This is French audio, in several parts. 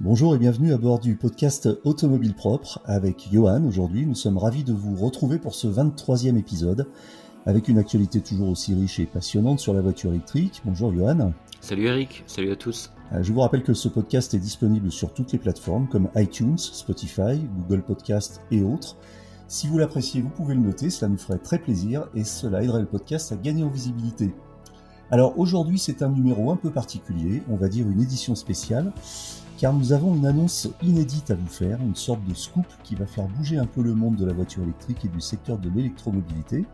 Bonjour et bienvenue à bord du podcast Automobile Propre avec Johan. Aujourd'hui, nous sommes ravis de vous retrouver pour ce 23e épisode avec une actualité toujours aussi riche et passionnante sur la voiture électrique. Bonjour Johan. Salut Eric, salut à tous. Euh, je vous rappelle que ce podcast est disponible sur toutes les plateformes comme iTunes, Spotify, Google Podcast et autres. Si vous l'appréciez, vous pouvez le noter, cela nous ferait très plaisir et cela aiderait le podcast à gagner en visibilité. Alors aujourd'hui c'est un numéro un peu particulier, on va dire une édition spéciale, car nous avons une annonce inédite à vous faire, une sorte de scoop qui va faire bouger un peu le monde de la voiture électrique et du secteur de l'électromobilité.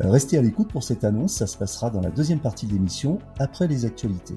Euh, restez à l'écoute pour cette annonce, ça se passera dans la deuxième partie de l'émission, après les actualités.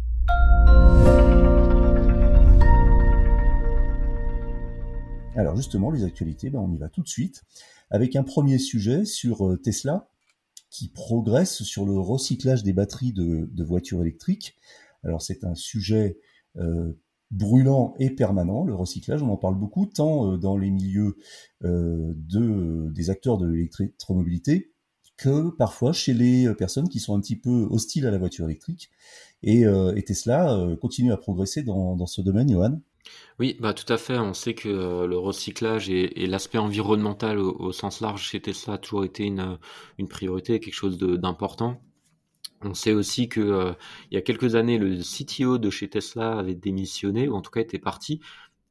Alors justement, les actualités, ben, on y va tout de suite avec un premier sujet sur euh, Tesla qui progresse sur le recyclage des batteries de, voitures électriques. Alors c'est un sujet euh, brûlant et permanent, le recyclage, on en parle beaucoup, tant euh, dans les milieux de, des acteurs de l'électromobilité que parfois chez les personnes qui sont un petit peu hostiles à la voiture électrique. Et, Tesla continue à progresser dans, ce domaine, Johan. Oui, bah tout à fait. On sait que euh, le recyclage et, l'aspect environnemental au, sens large chez Tesla a toujours été une, une priorité, quelque chose d'important. On sait aussi que euh, il y a quelques années, le CTO de chez Tesla avait démissionné, ou en tout cas était parti,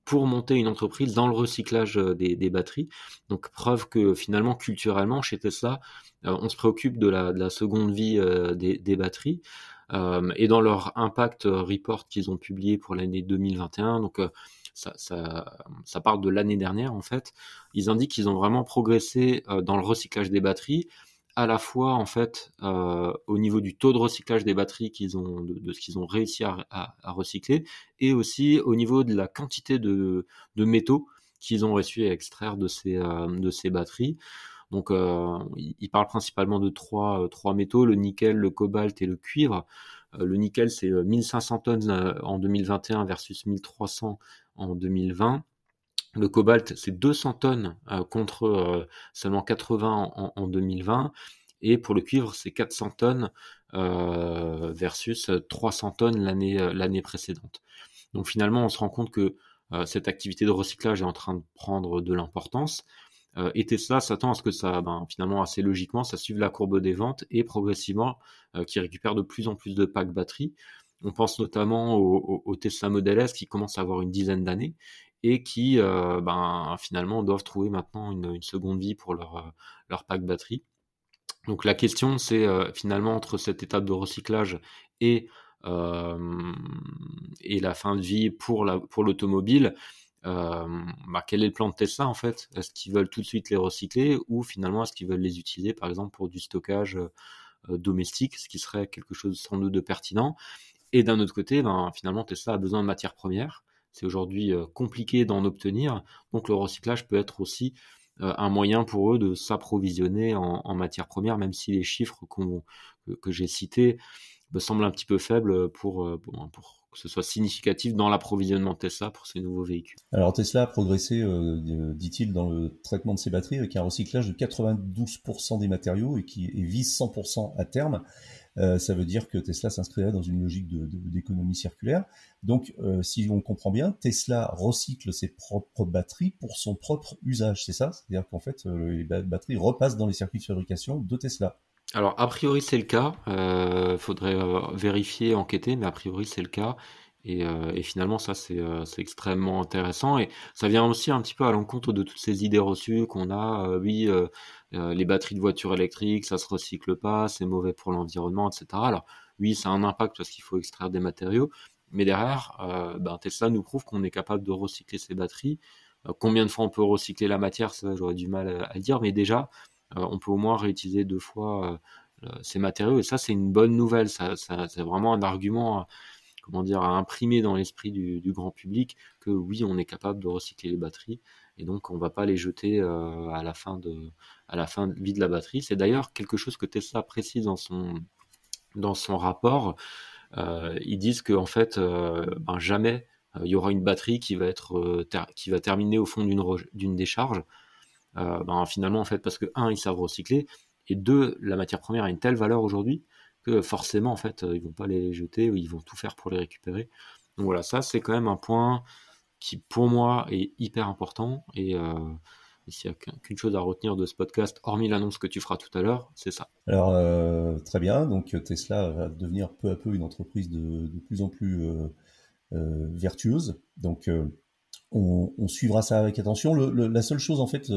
pour monter une entreprise dans le recyclage euh, des, batteries. Donc preuve que finalement, culturellement, chez Tesla, on se préoccupe de la, de la seconde vie des, des, batteries. Euh, et dans leur impact report qu'ils ont publié pour l'année 2021, donc euh, ça, ça, ça, parle de l'année dernière en fait. Ils indiquent qu'ils ont vraiment progressé euh, dans le recyclage des batteries, à la fois en fait euh, au niveau du taux de recyclage des batteries qu'ils ont, de, ce qu'ils ont réussi à, recycler, et aussi au niveau de la quantité de, métaux qu'ils ont réussi à extraire de ces, de ces batteries. Donc, euh, il, parle principalement de trois, euh, trois métaux, le nickel, le cobalt et le cuivre. Euh, le nickel, c'est 1500 tonnes en 2021 versus 1300 en 2020. Le cobalt, c'est 200 tonnes contre seulement 80 en, 2020. Et pour le cuivre, c'est 400 tonnes versus 300 tonnes l'année précédente. Donc finalement, on se rend compte que cette activité de recyclage est en train de prendre de l'importance. Euh, et Tesla s'attend à ce que ça, ben, finalement, assez logiquement, ça suive la courbe des ventes et progressivement, euh, qui récupère de plus en plus de packs batteries. On pense notamment au, Tesla Model S qui commence à avoir une dizaine d'années et qui, euh, ben, finalement, doivent trouver maintenant une, seconde vie pour leur, leur pack batterie. Donc la question, c'est finalement entre cette étape de recyclage et la fin de vie pour la pour l'automobile, euh, bah, quel est le plan de Tesla en fait? Est-ce qu'ils veulent tout de suite les recycler ou finalement est-ce qu'ils veulent les utiliser par exemple pour du stockage euh, domestique, ce qui serait quelque chose sans doute de pertinent? Et d'un autre côté, ben, finalement Tesla a besoin de matières premières. C'est aujourd'hui euh, compliqué d'en obtenir, donc le recyclage peut être aussi un moyen pour eux de s'approvisionner en, en matières premières, même si les chiffres que, j'ai cités me semblent un petit peu faibles pour, pour que ce soit significatif dans l'approvisionnement Tesla pour ces nouveaux véhicules. Alors Tesla a progressé, euh, dit-il, dans le traitement de ses batteries avec un recyclage de 92% des matériaux et qui vise 100% à terme. Euh, ça veut dire que Tesla s'inscrirait dans une logique d'économie circulaire. Donc, euh, si on comprend bien, Tesla recycle ses propres batteries pour son propre usage, c'est ça? C'est-à-dire qu'en fait, les batteries repassent dans les circuits de fabrication de Tesla. Alors, a priori, c'est le cas. Euh, faudrait euh, vérifier, enquêter, mais a priori, c'est le cas. Et, euh, et finalement, ça, c'est euh, c'est extrêmement intéressant. Et ça vient aussi un petit peu à l'encontre de toutes ces idées reçues qu'on a. Euh, oui, les batteries de voitures électriques, ça se recycle pas, c'est mauvais pour l'environnement, etc. Alors, oui, ça a un impact parce qu'il faut extraire des matériaux. Mais derrière, ben, Tesla nous prouve qu'on est capable de recycler ces batteries. combien de fois on peut recycler la matière, ça, j'aurais du mal à, dire. Mais déjà, on peut au moins réutiliser deux fois ces matériaux. Et ça, c'est une bonne nouvelle. Ça, c'est vraiment un argument comment dire, à imprimer dans l'esprit du, grand public que oui, on est capable de recycler les batteries et donc on va pas les jeter à la fin de la fin de vie de la batterie. C'est d'ailleurs quelque chose que Tesla précise dans son rapport. ils disent que en fait, ben, jamais il y aura une batterie qui va être qui va terminer au fond d'une d'une décharge. Ben, finalement en fait parce que un ils savent recycler et deux la matière première a une telle valeur aujourd'hui que forcément en fait ils vont pas les jeter ou ils vont tout faire pour les récupérer. Donc voilà, ça c'est quand même un point qui pour moi est hyper important et, euh, s'il n'y a qu'une chose à retenir de ce podcast, hormis l'annonce que tu feras tout à l'heure, c'est ça. Alors euh, très bien, donc Tesla va devenir peu à peu une entreprise de, plus en plus euh, vertueuse. Donc on, suivra ça avec attention. la seule chose en fait,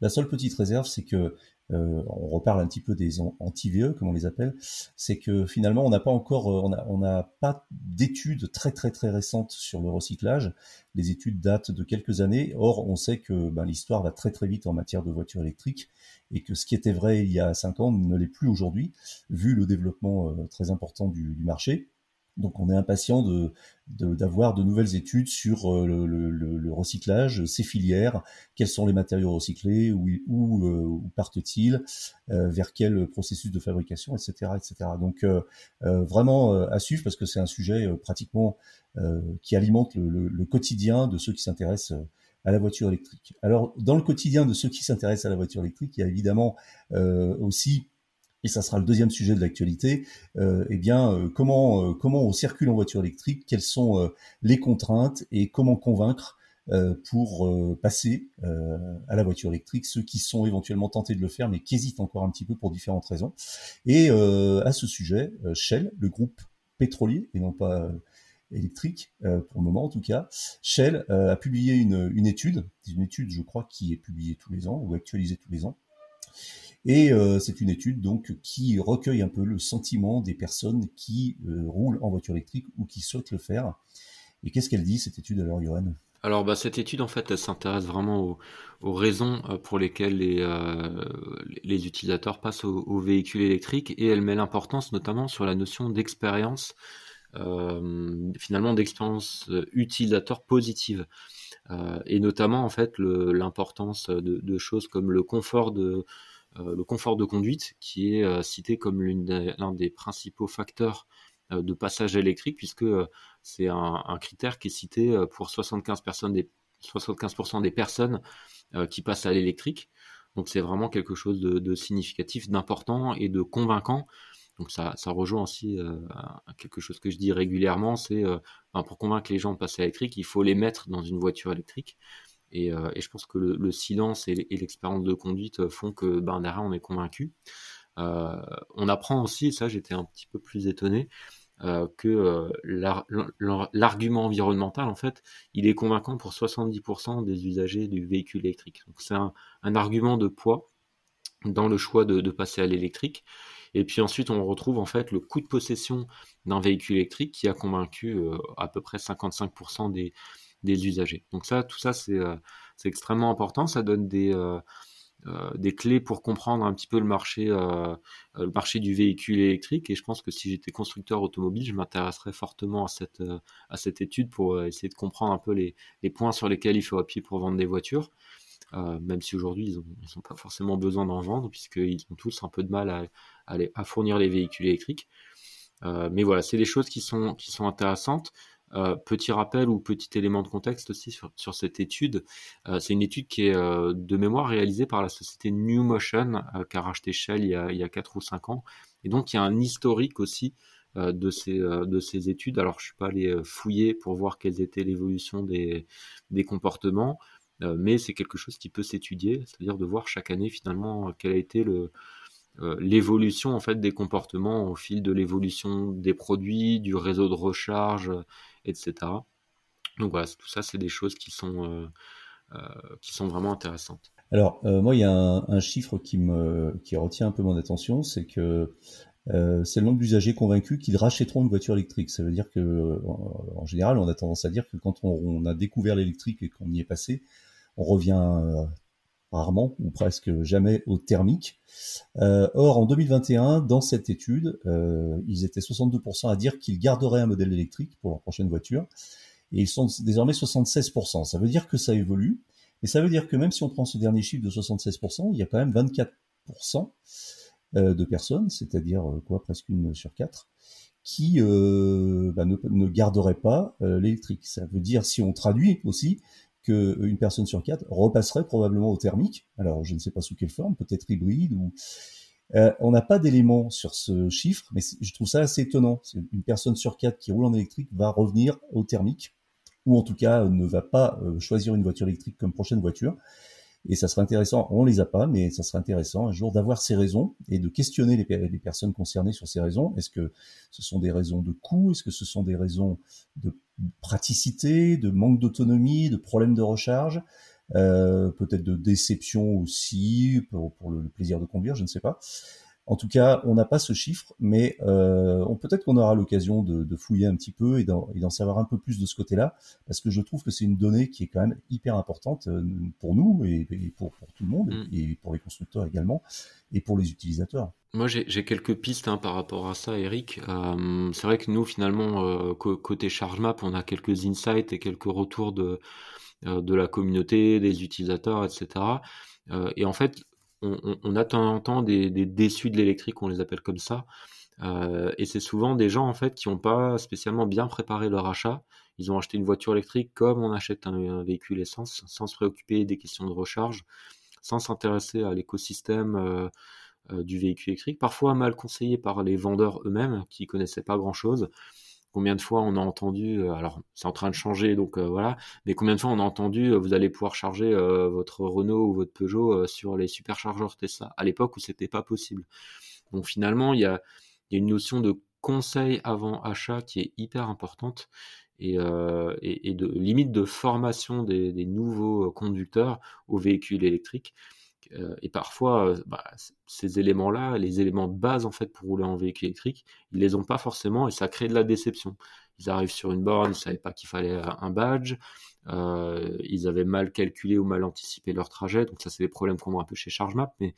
la seule petite réserve, c'est que euh, on reparle un petit peu des anti-VE, comme on les appelle, c'est que finalement, on n'a pas encore, euh, on n'a pas d'études très très très récentes sur le recyclage. Les études datent de quelques années. Or, on sait que ben, l'histoire va très très vite en matière de voitures électriques et que ce qui était vrai il y a cinq ans ne l'est plus aujourd'hui, vu le développement euh, très important du marché. Donc on est impatient de d'avoir de, nouvelles études sur euh, le, recyclage, ses filières, quels sont les matériaux recyclés, où, où, euh, partent-ils, euh, vers quel processus de fabrication, etc., etc. Donc vraiment à suivre parce que c'est un sujet pratiquement qui alimente le, quotidien de ceux qui s'intéressent à la voiture électrique. Alors dans le quotidien de ceux qui s'intéressent à la voiture électrique, il y a évidemment aussi et ça sera le deuxième sujet de l'actualité, euh, eh bien euh, comment euh, comment on circule en voiture électrique, quelles sont euh, les contraintes et comment convaincre pour passer à la voiture électrique ceux qui sont éventuellement tentés de le faire mais qui hésitent encore un petit peu pour différentes raisons. Et à ce sujet, Shell, le groupe pétrolier et non pas électrique pour le moment en tout cas, Shell a publié une, une étude, une étude je crois qui est publiée tous les ans ou actualisée tous les ans et euh, c'est une étude donc qui recueille un peu le sentiment des personnes qui euh, roulent en voiture électrique ou qui souhaitent le faire. Et qu'est-ce qu'elle dit cette étude alors, Johan? Alors bah, cette étude en fait elle s'intéresse vraiment aux, raisons euh, pour lesquelles les, utilisateurs passent aux, véhicules électriques et elle met l'importance notamment sur la notion d'expérience finalement d'expérience utilisateur positive. Et notamment en fait l'importance de, choses comme le confort de, le confort de conduite, qui est euh, cité comme l'un des, principaux facteurs euh, de passage électrique, puisque c'est un, critère qui est cité pour 75%, personnes des, 75 des personnes qui passent à l'électrique. Donc c'est vraiment quelque chose de, significatif, d'important et de convaincant. Donc ça, ça rejoint aussi quelque chose que je dis régulièrement, c'est pour convaincre les gens de passer à l'électrique, il faut les mettre dans une voiture électrique. Euh, et, je pense que le, silence et, l'expérience de conduite font que ben, derrière on est convaincu. Euh, on apprend aussi, et ça j'étais un petit peu plus étonné, euh, que l'argument environnemental, en fait, il est convaincant pour 70% des usagers du véhicule électrique. Donc c'est un, argument de poids dans le choix de, de passer à l'électrique. Et puis ensuite, on retrouve en fait le coût de possession d'un véhicule électrique qui a convaincu à peu près 55% des, des usagers. Donc ça, tout ça, c'est euh, extrêmement important. Ça donne des, euh, euh, des clés pour comprendre un petit peu le marché, le marché du véhicule électrique. Et je pense que si j'étais constructeur automobile, je m'intéresserais fortement à cette, à cette étude pour essayer de comprendre un peu les, les, points sur lesquels il faut appuyer pour vendre des voitures. même si aujourd'hui ils n'ont pas forcément besoin d'en vendre puisqu'ils ont tous un peu de mal à, à, fournir les véhicules électriques. mais voilà, c'est des choses qui sont, qui sont intéressantes. Euh, petit rappel ou petit élément de contexte aussi sur, cette étude. Euh, c'est une étude qui est euh, de mémoire réalisée par la société New Motion, qui a racheté Shell il y a, il y a 4 ou 5 ans. Et donc il y a un historique aussi de, ces, de ces études. Alors je suis pas allé fouiller pour voir quelles étaient l'évolution des, comportements, mais c'est quelque chose qui peut s'étudier, c'est-à-dire de voir chaque année finalement quel a été l'évolution en fait des comportements au fil de l'évolution des produits, du réseau de recharge, etc. Donc voilà, tout ça, c'est des choses qui sont, euh, euh, vraiment intéressantes. Alors, moi, il y a un, chiffre qui me qui retient un peu mon attention, c'est que c'est le nombre d'usagers convaincus qu'ils rachèteront une voiture électrique. Ça veut dire que, en, général, on a tendance à dire que quand on a découvert l'électrique et qu'on y est passé, on revient rarement ou presque jamais au thermique. or, en 2021, dans cette étude, ils étaient 62% à dire qu'ils garderaient un modèle électrique pour leur prochaine voiture, et ils sont désormais 76%. Ça veut dire que ça évolue, et ça veut dire que même si on prend ce dernier chiffre de 76%, il y a quand même 24% de personnes, c'est-à-dire quoi, presque une sur quatre, qui euh, bah, ne, ne, pas euh, l'électrique. Ça veut dire, si on traduit aussi, qu'une personne sur quatre repasserait probablement au thermique. Alors, je ne sais pas sous quelle forme, peut-être hybride ou... Euh, on n'a pas d'éléments sur ce chiffre, mais je trouve ça assez étonnant. Une personne sur quatre qui roule en électrique va revenir au thermique, ou en tout cas ne va pas euh, choisir une voiture électrique comme prochaine voiture. Et ça serait intéressant, on les a pas, mais ça serait intéressant un jour d'avoir ces raisons et de questionner les, personnes concernées sur ces raisons. Est-ce que ce sont des raisons de coût? Est-ce que ce sont des raisons de praticité, de manque d'autonomie, de problèmes de recharge euh, peut-être de déception aussi pour, pour le, plaisir de conduire, je ne sais pas. En tout cas, on n'a pas ce chiffre, mais euh, peut-être qu'on aura l'occasion de, fouiller un petit peu et d'en savoir un peu plus de ce côté-là, parce que je trouve que c'est une donnée qui est quand même hyper importante euh, pour nous et, pour, tout le monde, mm. et pour les constructeurs également, et pour les utilisateurs. Moi, j'ai quelques pistes hein, par rapport à ça, Eric. Euh, c'est vrai que nous, finalement, côté ChargeMap, on a quelques insights et quelques retours de, de la communauté, des utilisateurs, etc. et en fait, on, a de en temps des, déçus de l'électrique, on les appelle comme ça. Euh, et c'est souvent des gens en fait qui n'ont pas spécialement bien préparé leur achat. Ils ont acheté une voiture électrique comme on achète un, véhicule essence, sans se préoccuper des questions de recharge, sans s'intéresser à l'écosystème euh, euh, du véhicule électrique. Parfois mal conseillé par les vendeurs eux-mêmes qui connaissaient pas grand-chose. Combien de fois on a entendu, euh, alors c'est en train de changer, donc euh, voilà, mais combien de fois on a entendu, euh, vous allez pouvoir charger votre Renault ou votre Peugeot sur les superchargeurs Tesla, à l'époque où c'était pas possible. Donc finalement, il y a, une notion de conseil avant achat qui est hyper importante et, de limite de formation des nouveaux conducteurs aux véhicules électriques. Euh, et parfois, euh, bah, ces éléments-là, les éléments de base en fait pour rouler en véhicule électrique, ils les ont pas forcément et ça crée de la déception. Ils arrivent sur une borne, ils savaient pas qu'il fallait euh, un badge, ils avaient mal calculé ou mal anticipé leur trajet. Donc ça, c'est des problèmes qu'on voit un peu chez ChargeMap, mais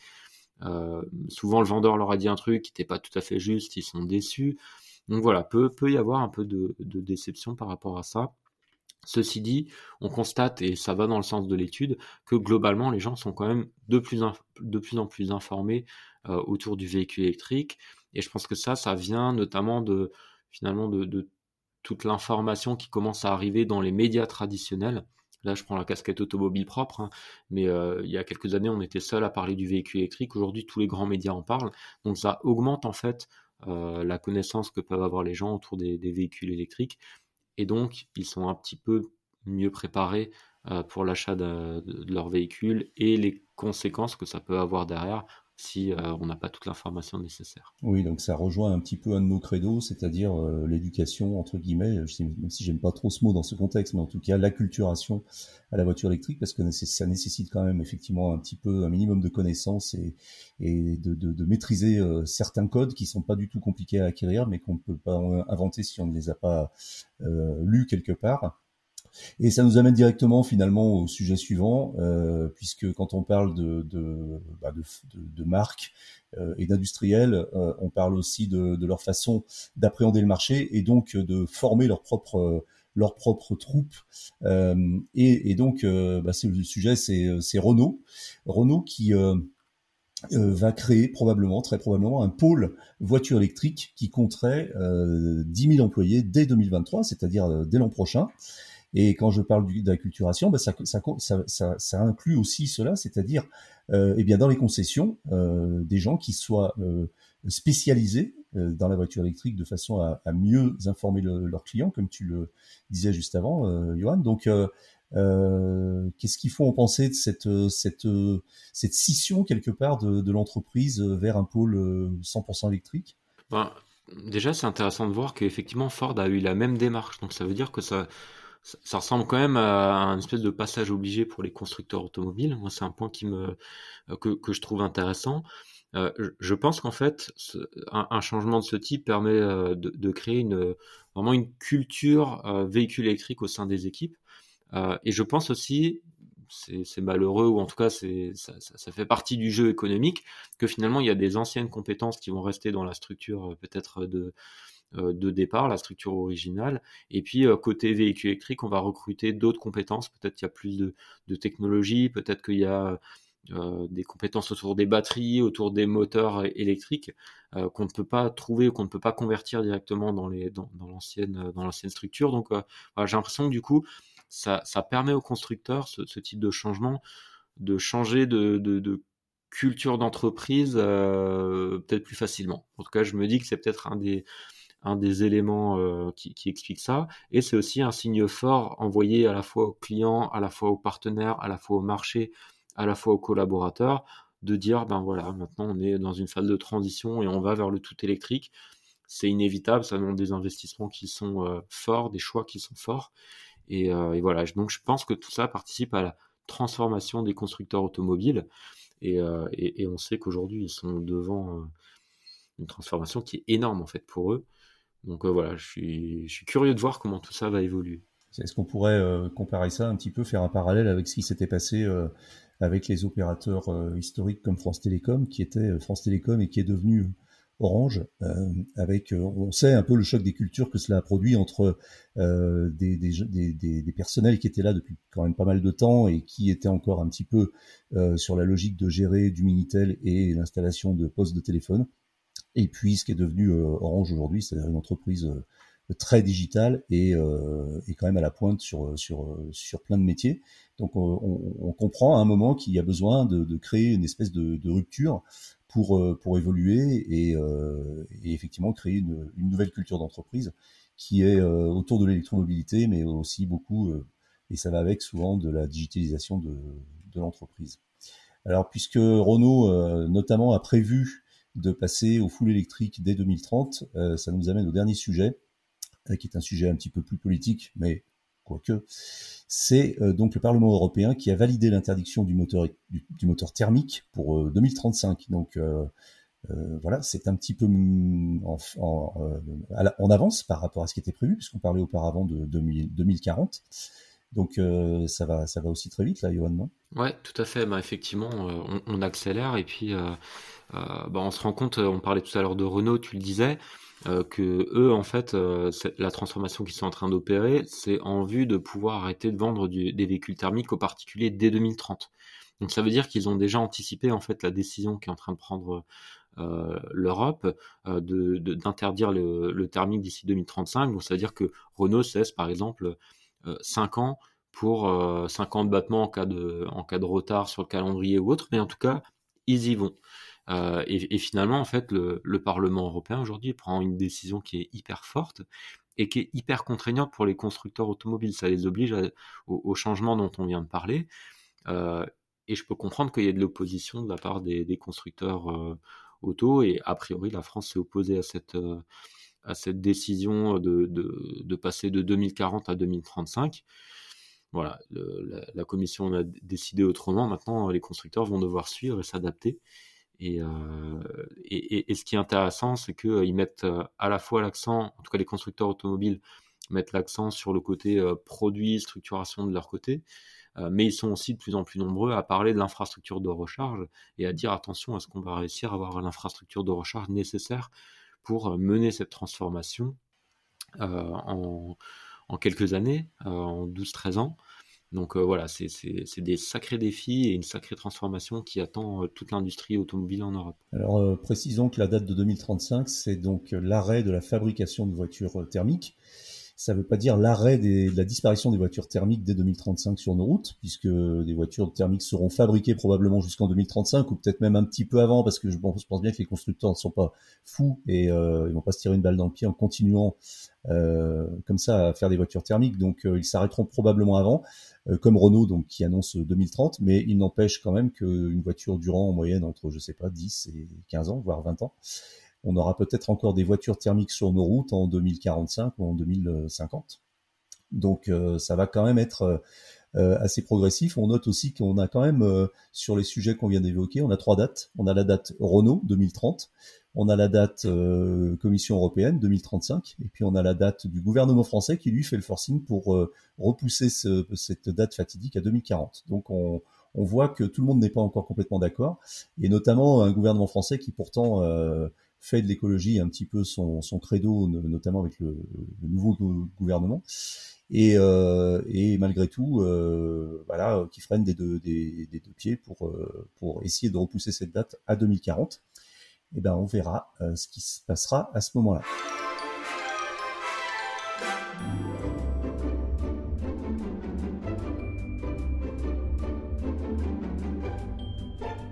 souvent le vendeur leur a dit un truc qui n'était pas tout à fait juste, ils sont déçus. Donc voilà, peut, peut y avoir un peu de déception par rapport à ça. Ceci dit, on constate, et ça va dans le sens de l'étude, que globalement, les gens sont quand même de plus, en plus informés euh, autour du véhicule électrique. Et je pense que ça, ça vient notamment de finalement de, toute l'information qui commence à arriver dans les médias traditionnels. Là, je prends la casquette automobile propre, hein, mais euh, il y a quelques années, on était seul à parler du véhicule électrique. Aujourd'hui, tous les grands médias en parlent. Donc, ça augmente en fait euh, la connaissance que peuvent avoir les gens autour des véhicules électriques et donc ils sont un petit peu mieux préparés euh, pour l'achat de, leur véhicule et les conséquences que ça peut avoir derrière si euh, on n'a pas toute l'information nécessaire. Oui, donc ça rejoint un petit peu un de nos credos, c'est-à-dire euh, l'éducation, entre guillemets, même si j'aime pas trop ce mot dans ce contexte, mais en tout cas l'acculturation à la voiture électrique, parce que ça nécessite quand même effectivement un petit peu, un minimum de connaissances et, et de, de, de maîtriser euh, certains codes qui sont pas du tout compliqués à acquérir, mais qu'on ne peut pas inventer si on ne les a pas lus quelque part. Et ça nous amène directement finalement au sujet suivant, euh, puisque quand on parle de, de, bah de, de marques euh, et d'industriels, euh, on parle aussi de, de leur façon d'appréhender le marché et donc de former leur propre leur propre troupe. Euh, et, et, donc, euh, bah, le sujet, c'est Renault. Renault qui va créer probablement, très probablement, un pôle voiture électrique qui compterait 10 000 employés dès 2023, c'est-à-dire dès l'an prochain. Et quand je parle d'acculturation, ben ça, ça, ça, ça, inclut aussi cela, c'est-à-dire euh, eh bien dans les concessions, euh, des gens qui soient euh, spécialisés euh, dans la voiture électrique de façon à, à mieux informer leurs clients, comme tu le disais juste avant, euh, Johan. Donc, qu'est-ce qu'il faut en penser de cette, cette, cette scission quelque part de, de l'entreprise vers un pôle 100% électrique? Ben, Déjà, c'est intéressant de voir qu'effectivement Ford a eu la même démarche. Donc, ça veut dire que ça ça, ressemble quand même à un espèce de passage obligé pour les constructeurs automobiles. Moi, c'est un point qui me, que, que je trouve intéressant. Euh, je pense qu'en fait, un, changement de ce type permet euh, de, créer une, vraiment une culture euh, véhicule électrique au sein des équipes. Euh, et je pense aussi c'est malheureux ou en tout cas ça, ça, fait partie du jeu économique que finalement il y a des anciennes compétences qui vont rester dans la structure peut-être de de départ, la structure originale. Et puis côté véhicule électrique, on va recruter d'autres compétences. Peut-être qu'il y a plus de, de technologie, peut-être qu'il y a euh, des compétences autour des batteries, autour des moteurs électriques euh, qu'on ne peut pas trouver ou qu'on ne peut pas convertir directement dans l'ancienne euh, structure. Donc j'ai l'impression que du coup ça, permet aux constructeurs ce, type de changement de changer de culture d'entreprise peut-être plus facilement. En tout cas, je me dis que c'est peut-être un des un des éléments euh, qui, explique ça. Et c'est aussi un signe fort envoyé à la fois aux clients, à la fois aux partenaires, à la fois au marché, à la fois aux collaborateurs, de dire, ben voilà, maintenant on est dans une phase de transition et on va vers le tout électrique. C'est inévitable, ça demande des investissements qui sont euh, forts, des choix qui sont forts. Euh, et, voilà, donc je pense que tout ça participe à la transformation des constructeurs automobiles. Et, et on sait qu'aujourd'hui, ils sont devant une transformation qui est énorme en fait pour eux. Donc voilà, je suis, je suis curieux de voir comment tout ça va évoluer. Est-ce qu'on pourrait comparer ça un petit peu, faire un parallèle avec ce qui s'était passé avec les opérateurs euh, historiques comme France Télécom, qui était euh, France Télécom et qui est devenu euh, Orange, avec, on sait un peu le choc des cultures que cela a produit entre des, des, des, des, personnels qui étaient là depuis quand même pas mal de temps et qui étaient encore un petit peu sur la logique de gérer du Minitel et l'installation de postes de téléphone, et puis ce qui est devenu Orange aujourd'hui, c'est-à-dire une entreprise très digitale et, et, quand même à la pointe sur, sur, sur plein de métiers. Donc on, comprend à un moment qu'il y a besoin de, créer une espèce de, rupture pour, euh, pour évoluer euh, et, effectivement créer une, nouvelle culture d'entreprise qui est euh, autour de l'électromobilité, mais aussi beaucoup, et ça va avec souvent de la digitalisation de, l'entreprise. Alors puisque Renault notamment a prévu de passer au full électrique dès 2030, ça nous amène au dernier sujet, qui est un sujet un petit peu plus politique, mais quoique, c'est euh, donc le Parlement européen qui a validé l'interdiction du moteur, thermique pour 2035. Euh, donc euh, voilà, c'est un petit peu en, avance par rapport à ce qui était prévu, puisqu'on parlait auparavant de 2040. Donc ça va, ça va aussi très vite là, Johan, non? Ouais, tout à fait. Bah, effectivement, on, accélère et puis bah, on se rend compte. On parlait tout à l'heure de Renault, tu le disais. Euh, que eux, en fait, euh, la transformation qu'ils sont en train d'opérer, c'est en vue de pouvoir arrêter de vendre des véhicules thermiques aux particuliers dès 2030. Donc ça veut dire qu'ils ont déjà anticipé en fait la décision qu'est en train de prendre euh, l'Europe d'interdire le, thermique d'ici 2035. Donc ça veut dire que Renault cesse par exemple 5 ans pour 5 ans de battement en cas de, en cas de retard sur le calendrier ou autre, mais en tout cas ils y vont. Euh, et, finalement, en fait, le, Parlement européen aujourd'hui prend une décision qui est hyper forte et qui est hyper contraignante pour les constructeurs automobiles. Ça les oblige au, changement dont on vient de parler. Euh, et je peux comprendre qu'il y ait de l'opposition de la part des, constructeurs euh, auto. Et a priori, la France s'est opposée à cette, à cette décision de, de, passer de 2040 à 2035 voilà, la, commission a décidé autrement. Maintenant, les constructeurs vont devoir suivre et s'adapter. Euh, et, et, ce qui est intéressant, c'est qu'ils euh, mettent euh, à la fois l'accent, en tout cas les constructeurs automobiles mettent l'accent sur le côté produit, structuration de leur côté, mais ils sont aussi de plus en plus nombreux à parler de l'infrastructure de recharge et à dire attention, est-ce qu'on va réussir à avoir l'infrastructure de recharge nécessaire pour mener cette transformation en, en, quelques années, en 12-13 ans donc euh, voilà, c'est des sacrés défis et une sacrée transformation qui attend euh, toute l'industrie automobile en Europe. Alors euh, précisons que la date de 2035, c'est donc l'arrêt de la fabrication de voitures thermiques ça ne veut pas dire l'arrêt de la disparition des voitures thermiques dès 2035 sur nos routes, puisque des voitures thermiques seront fabriquées probablement jusqu'en 2035 ou peut-être même un petit peu avant, parce que je, pense bien que les constructeurs ne sont pas fous et euh, ils vont pas se tirer une balle dans le pied en continuant euh, comme ça à faire des voitures thermiques. Donc euh, ils s'arrêteront probablement avant, euh, comme Renault donc qui annonce 2030, mais il n'empêche quand même qu'une voiture durant en moyenne entre je sais pas 10 et 15 ans, voire 20 ans on aura peut-être encore des voitures thermiques sur nos routes en 2045 ou en 2050. Donc euh, ça va quand même être assez progressif. On note aussi qu'on a quand même sur les sujets qu'on vient d'évoquer, on a trois dates. On a la date Renault 2030, on a la date Commission européenne 2035, et puis on a la date du gouvernement français qui lui fait le forcing pour repousser cette date fatidique à 2040. Donc on, voit que tout le monde n'est pas encore complètement d'accord, et notamment un gouvernement français qui pourtant euh, fait de l'écologie un petit peu son, credo, notamment avec le, nouveau gouvernement, et, euh, malgré tout, euh, voilà, qui freine des deux, des, deux pieds pour, pour essayer de repousser cette date à 2040. Et eh ben, on verra ce qui se passera à ce moment-là.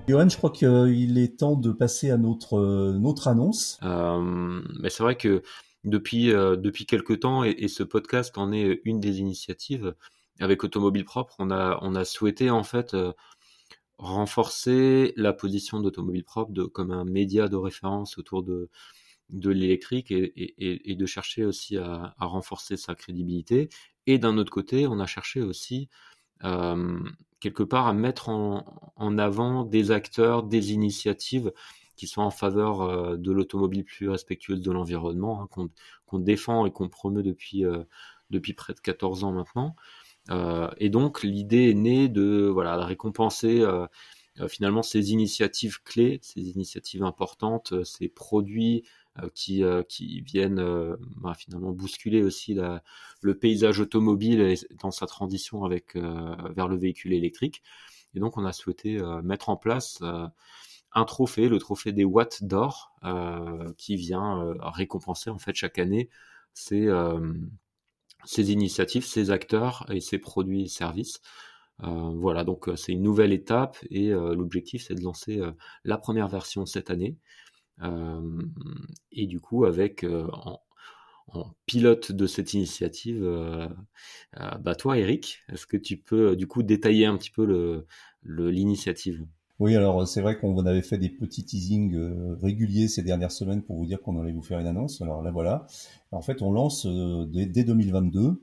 Johan, je crois qu'il est temps de passer à notre, notre annonce. Euh, mais c'est vrai que depuis, euh, depuis quelques temps, et, ce podcast en est une des initiatives, avec Automobile Propre, on a, on a souhaité en fait euh, renforcer la position d'Automobile Propre comme un média de référence autour de, de l'électrique et, et, de chercher aussi à, renforcer sa crédibilité. Et d'un autre côté, on a cherché aussi quelque part à mettre en, avant des acteurs, des initiatives qui sont en faveur euh, de l'automobile plus respectueuse de l'environnement, hein, qu'on défend et qu'on promeut depuis, euh, depuis près de 14 ans maintenant. Euh, et donc l'idée est née de, voilà, récompenser finalement ces initiatives clés, ces initiatives importantes, ces produits euh, qui, euh, qui viennent euh, bah, finalement bousculer aussi la, le paysage automobile dans sa transition avec, vers le véhicule électrique. Et donc on a souhaité mettre en place un trophée, le trophée des watts d'or, qui vient récompenser en fait chaque année ces, ces initiatives, ces acteurs et ces produits et services. voilà, donc c'est une nouvelle étape et l'objectif c'est de lancer la première version cette année. Euh, et du coup, avec euh, en, pilote de cette initiative, euh, bah toi, Eric, est-ce que tu peux du coup détailler un petit peu l'initiative? Oui, alors c'est vrai qu'on avait fait des petits teasings réguliers ces dernières semaines pour vous dire qu'on allait vous faire une annonce. Alors là voilà. En fait, on lance dès, 2022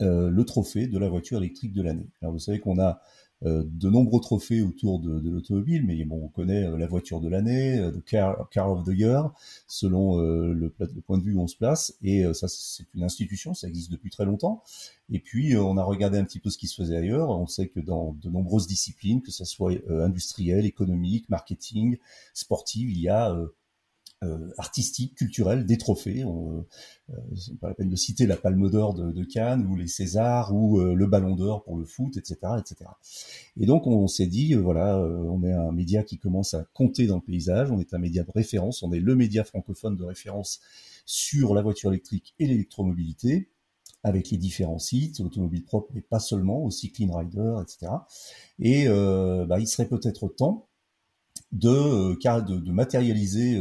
le trophée de la voiture électrique de l'année. Alors vous savez qu'on a euh, de nombreux trophées autour de, l'automobile, mais bon, on connaît euh, la voiture de l'année, euh, le car, car, of the Year, selon le, le, point de vue où on se place. Et ça, c'est une institution, ça existe depuis très longtemps. Et puis, on a regardé un petit peu ce qui se faisait ailleurs. On sait que dans de nombreuses disciplines, que ce soit industriel, économique, marketing, sportive, il y a euh, artistique, culturelle, des trophées. On, euh, c'est pas la peine de citer la Palme d'Or de, Cannes ou les Césars ou euh, le Ballon d'Or pour le foot, etc., etc. Et donc on, s'est dit, voilà, on est un média qui commence à compter dans le paysage. On est un média de référence. On est le média francophone de référence sur la voiture électrique et l'électromobilité avec les différents sites, l'automobile propre, mais pas seulement, aussi Clean Rider, etc. Et bah, il serait peut-être temps de, de, de matérialiser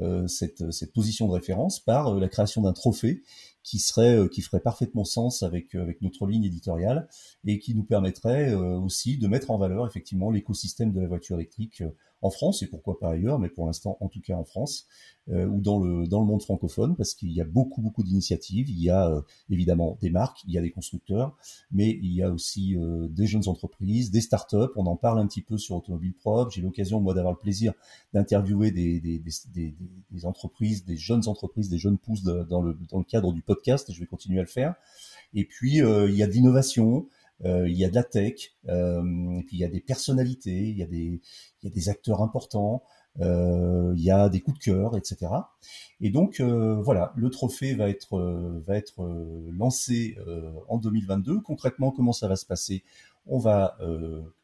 euh, cette, cette, position de référence par euh, la création d'un trophée qui serait euh, qui ferait parfaitement sens avec avec notre ligne éditoriale et qui nous permettrait aussi de mettre en valeur effectivement l'écosystème de la voiture électrique en France et pourquoi pas ailleurs, mais pour l'instant en tout cas en France euh, ou dans le dans le monde francophone parce qu'il y a beaucoup beaucoup d'initiatives. Il y a euh, évidemment des marques, il y a des constructeurs, mais il y a aussi euh, des jeunes entreprises, des startups. On en parle un petit peu sur Automobile Propre. J'ai l'occasion moi d'avoir le plaisir d'interviewer des des, entreprises, des jeunes entreprises, des jeunes pousses dans le dans le cadre du podcast. Je vais continuer à le faire. Et puis il y a de l'innovation. Euh, il y a de la tech, euh, et puis il y a des personnalités, il y a des, il y a des acteurs importants, euh, il y a des coups de cœur, etc. Et donc voilà, le trophée va être va être lancé en 2022. Concrètement, comment ça va se passer? On va,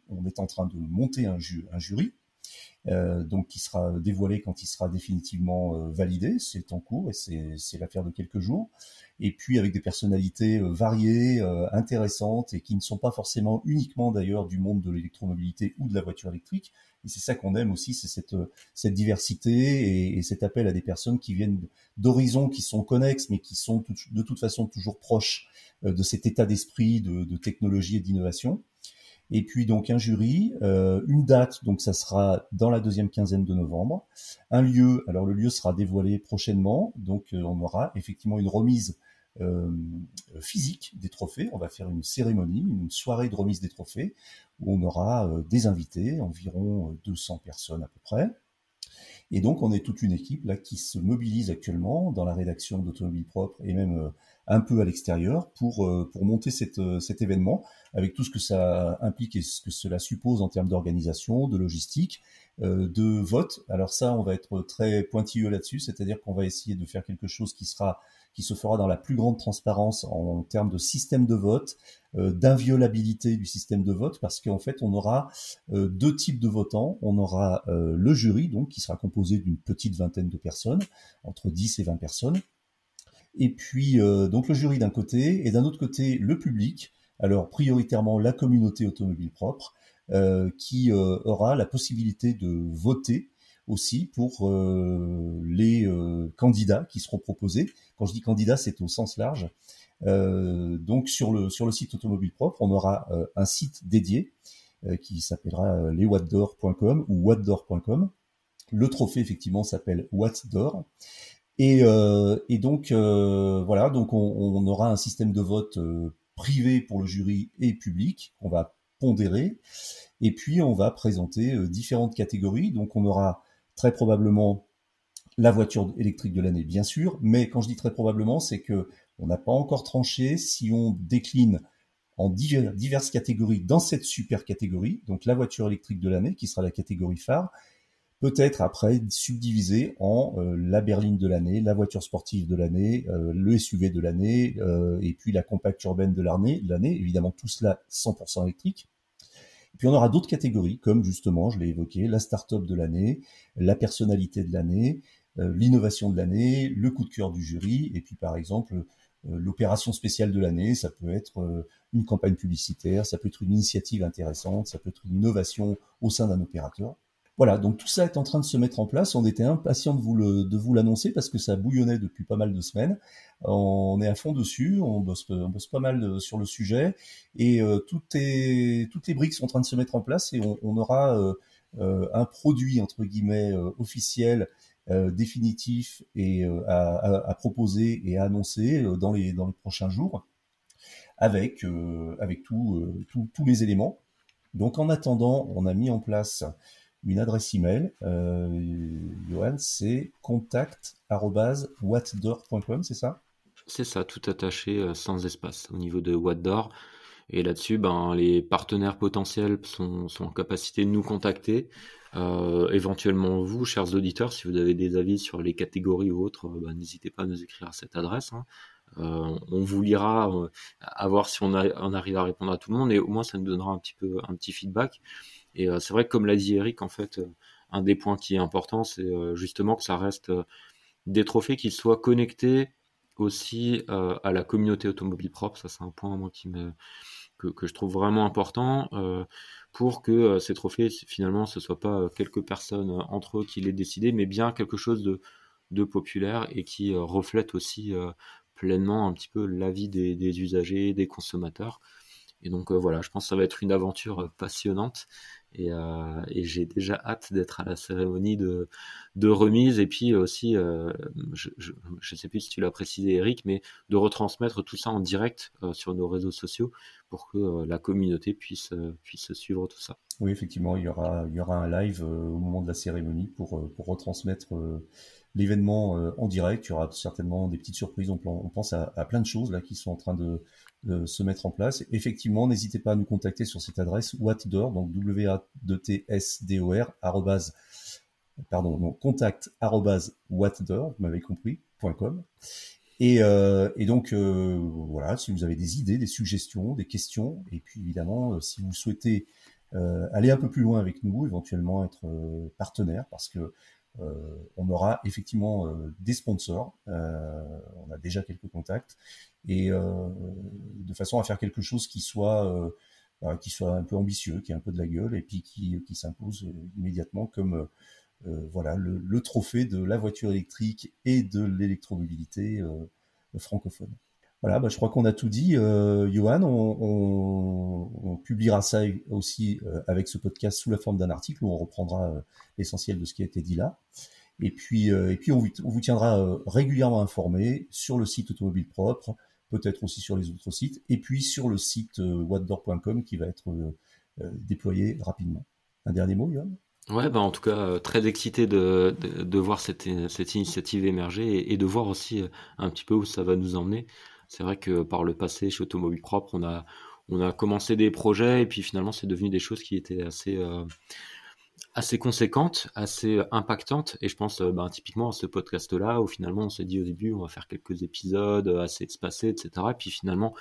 on est en train de monter un, un jury. donc qui sera dévoilé quand il sera définitivement validé, c'est en cours et c'est l'affaire de quelques jours et puis avec des personnalités euh, variées, euh, intéressantes et qui ne sont pas forcément uniquement d'ailleurs du monde de l'électromobilité ou de la voiture électrique. Et c'est ça qu'on aime aussi, c'est cette, euh, cette diversité et, cet appel à des personnes qui viennent d'horizons qui sont connexes, mais qui sont de toute façon toujours proches de cet état d'esprit de, de technologie et d'innovation et puis donc un jury, euh, une date, donc ça sera dans la deuxième quinzaine de novembre, un lieu, alors le lieu sera dévoilé prochainement, donc euh, on aura effectivement une remise physique des trophées. On va faire une cérémonie, une soirée de remise des trophées où on aura des invités, environ 200 personnes à peu près. Et donc, on est toute une équipe là qui se mobilise actuellement dans la rédaction d'Automobile Propre et même un peu à l'extérieur pour, euh, pour monter cette, euh, cet événement avec tout ce que ça implique et ce que cela suppose en termes d'organisation, de logistique, euh, de vote. Alors ça, on va être très pointilleux là-dessus, c'est-à-dire qu'on va essayer de faire quelque chose qui sera qui se fera dans la plus grande transparence en termes de système de vote, d'inviolabilité du système de vote, parce qu'en fait, on aura deux types de votants. On aura le jury, donc, qui sera composé d'une petite vingtaine de personnes, entre 10 et 20 personnes, et puis euh, donc le jury d'un côté, et d'un autre côté le public, alors prioritairement la communauté automobile propre, euh, qui euh, aura la possibilité de voter aussi pour les candidats qui seront proposés. Quand je dis candidats, c'est au sens large. donc sur le sur le site automobile propre, on aura un site dédié qui s'appellera leswhatdor.com ou whatdor.com. Le trophée effectivement s'appelle Whatdor et, euh, et donc euh, voilà, donc on, on, aura un système de vote euh, privé pour le jury et public qu'on va pondérer. Et puis on va présenter différentes catégories. Donc on aura très probablement la voiture électrique de l'année, bien sûr. Mais quand je dis très probablement, c'est que on n'a pas encore tranché si on décline en diverses catégories dans cette super catégorie, donc la voiture électrique de l'année, qui sera la catégorie phare, peut-être après subdivisé en euh, la berline de l'année, la voiture sportive de l'année, euh, le SUV de l'année, euh, et puis la compacte urbaine de l'année, l'année, évidemment tout cela 100% électrique. Et puis on aura d'autres catégories, comme justement, je l'ai évoqué, la start-up de l'année, la personnalité de l'année, l'innovation de l'année, le coup de cœur du jury, et puis par exemple l'opération spéciale de l'année, ça peut être une campagne publicitaire, ça peut être une initiative intéressante, ça peut être une innovation au sein d'un opérateur. Voilà, donc tout ça est en train de se mettre en place. On était impatient de vous le, de vous l'annoncer parce que ça bouillonnait depuis pas mal de semaines. On est à fond dessus, on bosse, on bosse pas mal euh, sur le sujet et euh, tout toutes les briques sont en train de se mettre en place et on, aura euh, un produit entre guillemets officiel, définitif et à, à, à, proposer et à annoncer dans les dans les prochains jours avec avec tout, tous les éléments. Donc en attendant, on a mis en place une adresse email. Euh, Johan, c'est contact.whatdoor.com, c'est ça? C'est ça, tout attaché euh, sans espace au niveau de Whatdoor. Et là-dessus, ben, les partenaires potentiels sont, en capacité de nous contacter. Euh, éventuellement vous, chers auditeurs, si vous avez des avis sur les catégories ou autres, ben, n'hésitez pas à nous écrire à cette adresse. Hein. on vous lira, à voir si on, arrive à répondre à tout le monde, et au moins ça nous donnera un petit peu un petit feedback. Et euh, c'est vrai que comme l'a dit Eric, en fait, euh, un des points qui est important, c'est euh, justement que ça reste des trophées qui soient connectés aussi à la communauté automobile propre. Ça, c'est un point moi qui me que, que, je trouve vraiment important pour que ces trophées finalement ce soit pas quelques personnes entre eux qui les décident, mais bien quelque chose de, de populaire et qui reflète aussi pleinement un petit peu l'avis des, des, usagers, des consommateurs. Et donc voilà, je pense que ça va être une aventure passionnante euh, et, j'ai déjà hâte d'être à la cérémonie de, remise et puis aussi, euh, je ne sais plus si tu l'as précisé Eric, mais de retransmettre tout ça en direct euh, sur nos réseaux sociaux pour que la communauté puisse, puisse suivre tout ça. Oui, effectivement, il y aura, il y aura un live au moment de la cérémonie pour, pour retransmettre l'événement en direct. Il y aura certainement des petites surprises. On, pense à, plein de choses là qui sont en train de, se mettre en place. Effectivement, n'hésitez pas à nous contacter sur cette adresse whatdor, donc w a t s d o r pardon, non, contact vous m'avez compris, .com. Et, euh, donc euh, voilà, si vous avez des idées, des suggestions, des questions, et puis évidemment, euh, si vous souhaitez aller un peu plus loin avec nous, éventuellement être partenaire, parce que on aura effectivement des sponsors, on a déjà quelques contacts, et euh, de façon à faire quelque chose qui soit euh, bah, qui soit un peu ambitieux, qui ait un peu de la gueule et puis qui, qui s'impose immédiatement comme euh, voilà le, trophée de la voiture électrique et de l'électromobilité francophone. Voilà, bah, je crois qu'on a tout dit. Euh, Johan, on, on, on, publiera ça aussi avec ce podcast sous la forme d'un article où on reprendra l'essentiel de ce qui a été dit là. Et puis, et puis on, vous tiendra régulièrement informé sur le site Automobile Propre, peut-être aussi sur les autres sites, et puis sur le site whatdoor.com qui va être déployé rapidement. Un dernier mot, Yoann Ouais, bah en tout cas, très excité de, de, voir cette, cette initiative émerger et, de voir aussi un petit peu où ça va nous emmener. C'est vrai que par le passé, chez Automobile Propre, on a, on a commencé des projets et puis finalement, c'est devenu des choses qui étaient assez, assez conséquentes, assez impactantes. Et je pense ben, typiquement à ce podcast-là, où finalement on s'est dit au début, on va faire quelques épisodes assez espacés, etc. Et puis finalement,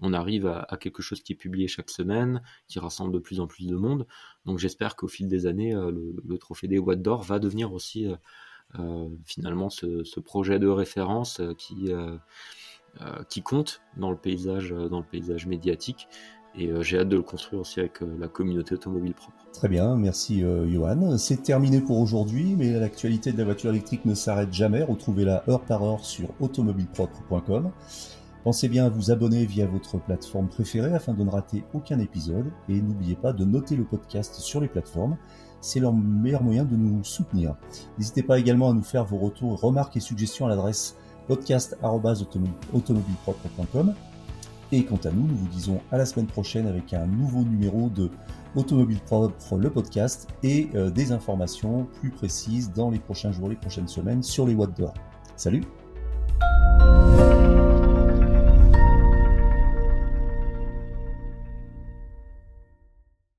on arrive à, quelque chose qui est publié chaque semaine, qui rassemble de plus en plus de monde. Donc j'espère qu'au fil des années, le, trophée des Watt d'Or va devenir aussi finalement ce, projet de référence qui, qui compte dans le paysage, dans le paysage médiatique et euh, j'ai hâte de le construire aussi avec euh, la communauté automobile propre. Très bien, merci euh, Johan. C'est terminé pour aujourd'hui, mais l'actualité de la voiture électrique ne s'arrête jamais. Retrouvez-la heure par heure sur automobilepropre.com. Pensez bien à vous abonner via votre plateforme préférée afin de ne rater aucun épisode et n'oubliez pas de noter le podcast sur les plateformes. C'est leur meilleur moyen de nous soutenir. N'hésitez pas également à nous faire vos retours, remarques et suggestions à l'adresse podcast.automobilepropre.com. Et quant à nous, nous vous disons à la semaine prochaine avec un nouveau numéro de Automobile Propre, le podcast, et euh, des informations plus précises dans les prochains jours, les prochaines semaines sur les watts d'or. Salut